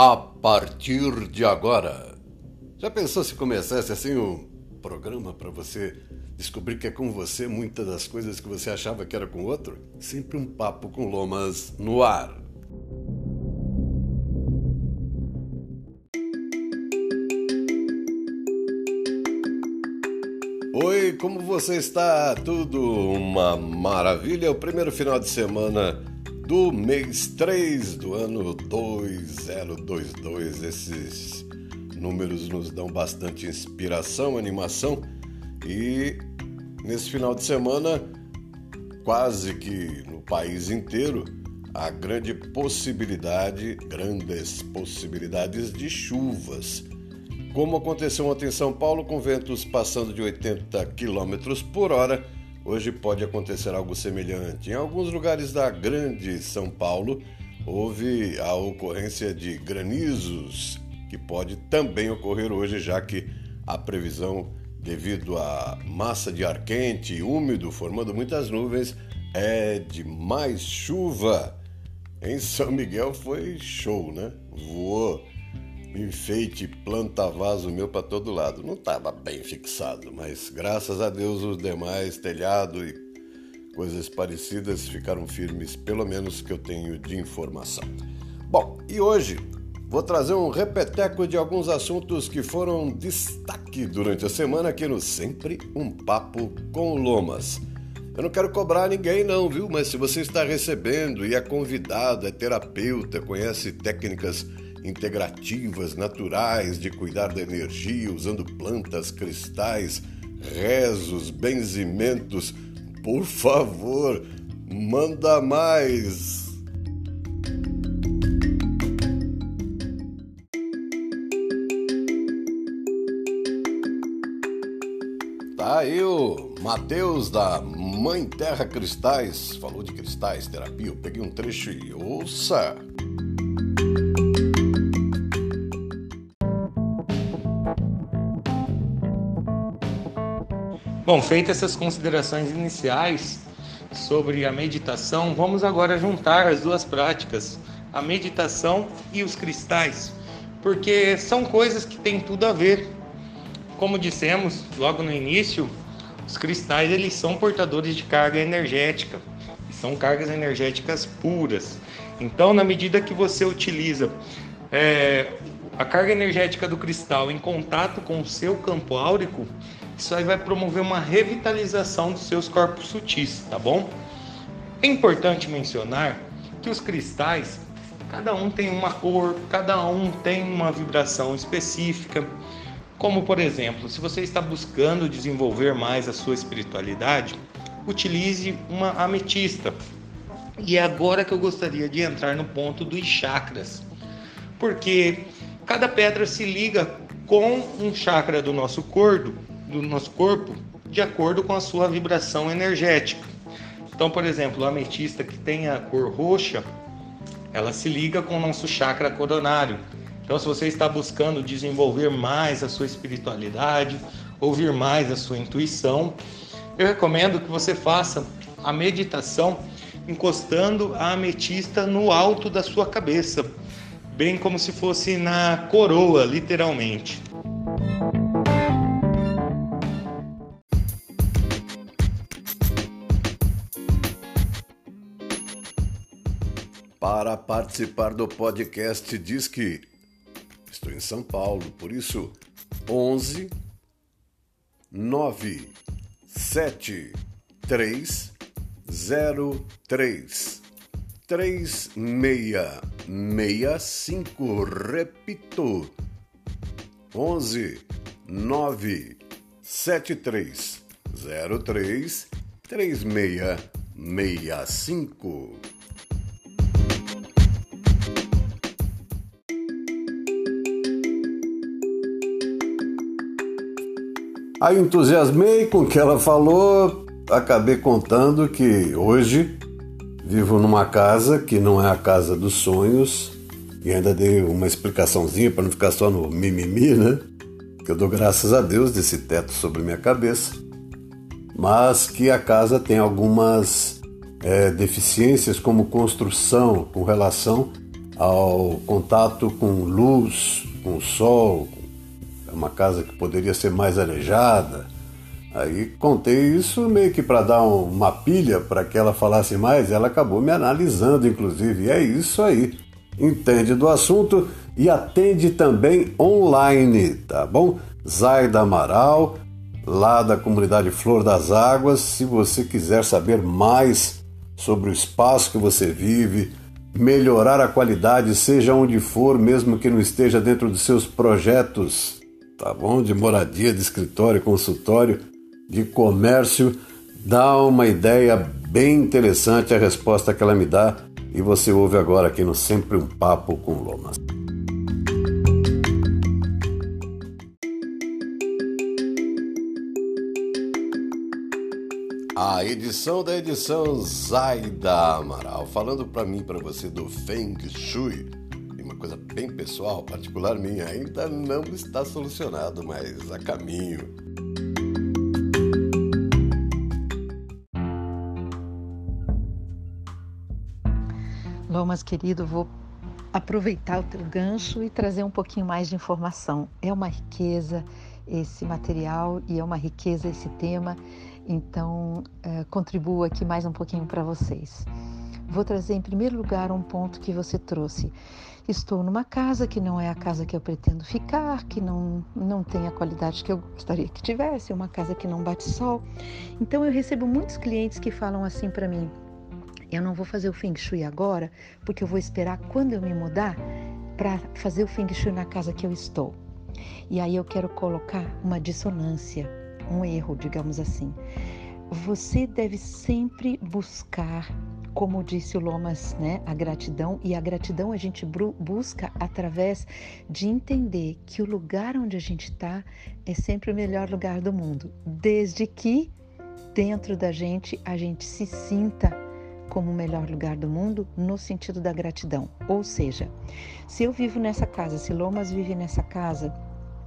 a partir de agora. Já pensou se começasse assim um programa para você descobrir que é com você muitas das coisas que você achava que era com outro? Sempre um papo com lomas no ar. Oi, como você está? Tudo uma maravilha. O primeiro final de semana do mês 3 do ano 2022. Esses números nos dão bastante inspiração, animação e nesse final de semana, quase que no país inteiro, a grande possibilidade, grandes possibilidades de chuvas. Como aconteceu ontem em São Paulo, com ventos passando de 80 km por hora, Hoje pode acontecer algo semelhante. Em alguns lugares da Grande São Paulo, houve a ocorrência de granizos, que pode também ocorrer hoje, já que a previsão, devido à massa de ar quente e úmido formando muitas nuvens, é de mais chuva. Em São Miguel foi show, né? Voou enfeite, planta vaso meu para todo lado. Não estava bem fixado, mas graças a Deus os demais, telhado e coisas parecidas, ficaram firmes, pelo menos que eu tenho de informação. Bom, e hoje vou trazer um repeteco de alguns assuntos que foram destaque durante a semana aqui no Sempre um Papo com Lomas. Eu não quero cobrar ninguém, não, viu? Mas se você está recebendo e é convidado, é terapeuta, conhece técnicas integrativas, naturais de cuidar da energia usando plantas, cristais, rezos, benzimentos. Por favor, manda mais! Tá aí o Matheus da Mãe Terra Cristais, falou de cristais, terapia. Eu peguei um trecho e ouça! Bom, feitas essas considerações iniciais sobre a meditação, vamos agora juntar as duas práticas, a meditação e os cristais, porque são coisas que têm tudo a ver. Como dissemos logo no início, os cristais eles são portadores de carga energética, são cargas energéticas puras. Então, na medida que você utiliza é, a carga energética do cristal em contato com o seu campo áurico, isso aí vai promover uma revitalização dos seus corpos sutis, tá bom? É importante mencionar que os cristais, cada um tem uma cor, cada um tem uma vibração específica. Como, por exemplo, se você está buscando desenvolver mais a sua espiritualidade, utilize uma ametista. E é agora que eu gostaria de entrar no ponto dos chakras. Porque cada pedra se liga com um chakra do nosso corpo do nosso corpo de acordo com a sua vibração energética. Então, por exemplo, a ametista que tem a cor roxa, ela se liga com o nosso chakra coronário. Então, se você está buscando desenvolver mais a sua espiritualidade, ouvir mais a sua intuição, eu recomendo que você faça a meditação encostando a ametista no alto da sua cabeça, bem como se fosse na coroa, literalmente. Para participar do podcast, diz que estou em São Paulo, por isso 11 9 7 3 0 3 3 6 6 5 repito 11 9 7 3 0 3 3 6 6 5 Aí entusiasmei com o que ela falou, acabei contando que hoje vivo numa casa que não é a casa dos sonhos e ainda dei uma explicaçãozinha para não ficar só no mimimi, né? Que eu dou graças a Deus desse teto sobre minha cabeça, mas que a casa tem algumas é, deficiências como construção com relação ao contato com luz, com sol, é uma casa que poderia ser mais arejada. Aí contei isso meio que para dar uma pilha para que ela falasse mais, ela acabou me analisando, inclusive. E é isso aí. Entende do assunto e atende também online, tá bom? Zaida Amaral, lá da comunidade Flor das Águas. Se você quiser saber mais sobre o espaço que você vive, melhorar a qualidade, seja onde for, mesmo que não esteja dentro dos seus projetos, tá bom? De moradia, de escritório, consultório, de comércio, dá uma ideia bem interessante a resposta que ela me dá e você ouve agora aqui no Sempre um Papo com Lomas. A edição da edição Zaida Amaral, falando para mim, para você do Feng Shui, uma coisa bem pessoal, particular minha, ainda não está solucionado, mas a caminho. Lomas querido, vou aproveitar o teu gancho e trazer um pouquinho mais de informação. É uma riqueza esse material e é uma riqueza esse tema então, é, contribuo aqui mais um pouquinho para vocês. Vou trazer em primeiro lugar um ponto que você trouxe. Estou numa casa que não é a casa que eu pretendo ficar, que não, não tem a qualidade que eu gostaria que tivesse, é uma casa que não bate sol. Então eu recebo muitos clientes que falam assim para mim: eu não vou fazer o Feng Shui agora, porque eu vou esperar quando eu me mudar para fazer o Feng Shui na casa que eu estou. E aí eu quero colocar uma dissonância um erro, digamos assim. Você deve sempre buscar, como disse o Lomas, né, a gratidão, e a gratidão a gente busca através de entender que o lugar onde a gente está é sempre o melhor lugar do mundo, desde que dentro da gente a gente se sinta como o melhor lugar do mundo no sentido da gratidão. Ou seja, se eu vivo nessa casa, se Lomas vive nessa casa,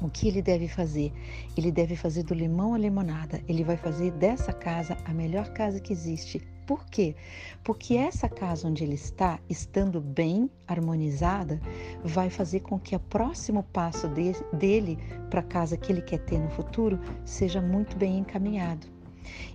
o que ele deve fazer? Ele deve fazer do limão a limonada. Ele vai fazer dessa casa a melhor casa que existe. Por quê? Porque essa casa onde ele está, estando bem harmonizada, vai fazer com que o próximo passo de, dele para a casa que ele quer ter no futuro seja muito bem encaminhado.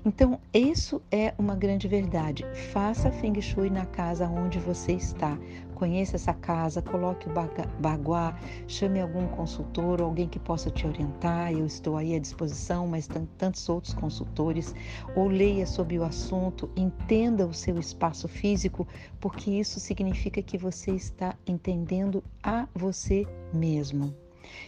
Então, isso é uma grande verdade. Faça Feng Shui na casa onde você está. Conheça essa casa, coloque o baguá, chame algum consultor, alguém que possa te orientar. Eu estou aí à disposição, mas tantos outros consultores. Ou leia sobre o assunto, entenda o seu espaço físico, porque isso significa que você está entendendo a você mesmo.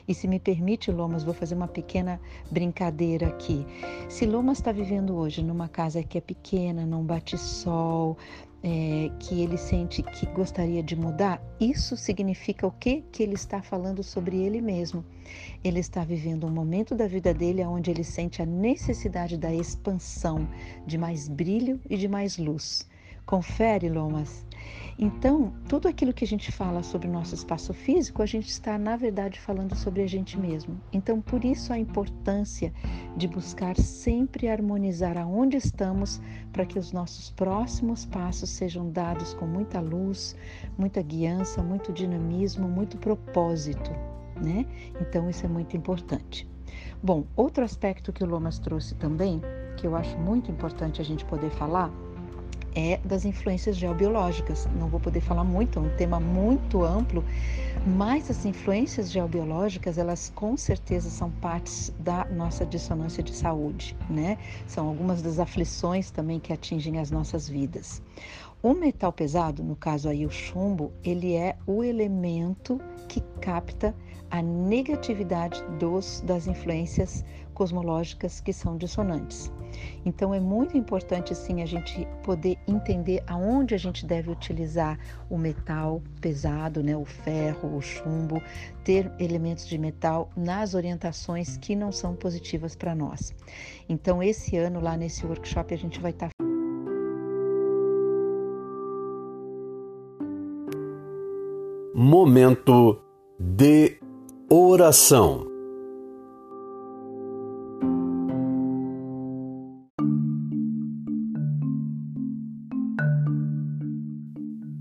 E se me permite, Lomas, vou fazer uma pequena brincadeira aqui. Se Lomas está vivendo hoje numa casa que é pequena, não bate sol, é, que ele sente que gostaria de mudar, isso significa o quê? Que ele está falando sobre ele mesmo. Ele está vivendo um momento da vida dele onde ele sente a necessidade da expansão, de mais brilho e de mais luz. Confere, Lomas. Então, tudo aquilo que a gente fala sobre o nosso espaço físico, a gente está, na verdade, falando sobre a gente mesmo. Então, por isso a importância de buscar sempre harmonizar aonde estamos para que os nossos próximos passos sejam dados com muita luz, muita guiança, muito dinamismo, muito propósito, né? Então, isso é muito importante. Bom, outro aspecto que o Lomas trouxe também, que eu acho muito importante a gente poder falar, é das influências geobiológicas. Não vou poder falar muito, é um tema muito amplo, mas as influências geobiológicas, elas com certeza são partes da nossa dissonância de saúde, né? São algumas das aflições também que atingem as nossas vidas. O metal pesado, no caso aí o chumbo, ele é o elemento que capta a negatividade dos, das influências cosmológicas que são dissonantes. Então é muito importante sim a gente poder entender aonde a gente deve utilizar o metal pesado, né, o ferro, o chumbo, ter elementos de metal nas orientações que não são positivas para nós. Então esse ano lá nesse workshop a gente vai estar tá... Momento de oração.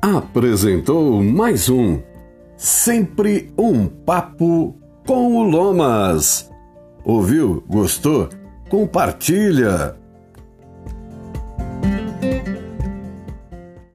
apresentou mais um Sempre um Papo com o Lomas. Ouviu? Gostou? Compartilha!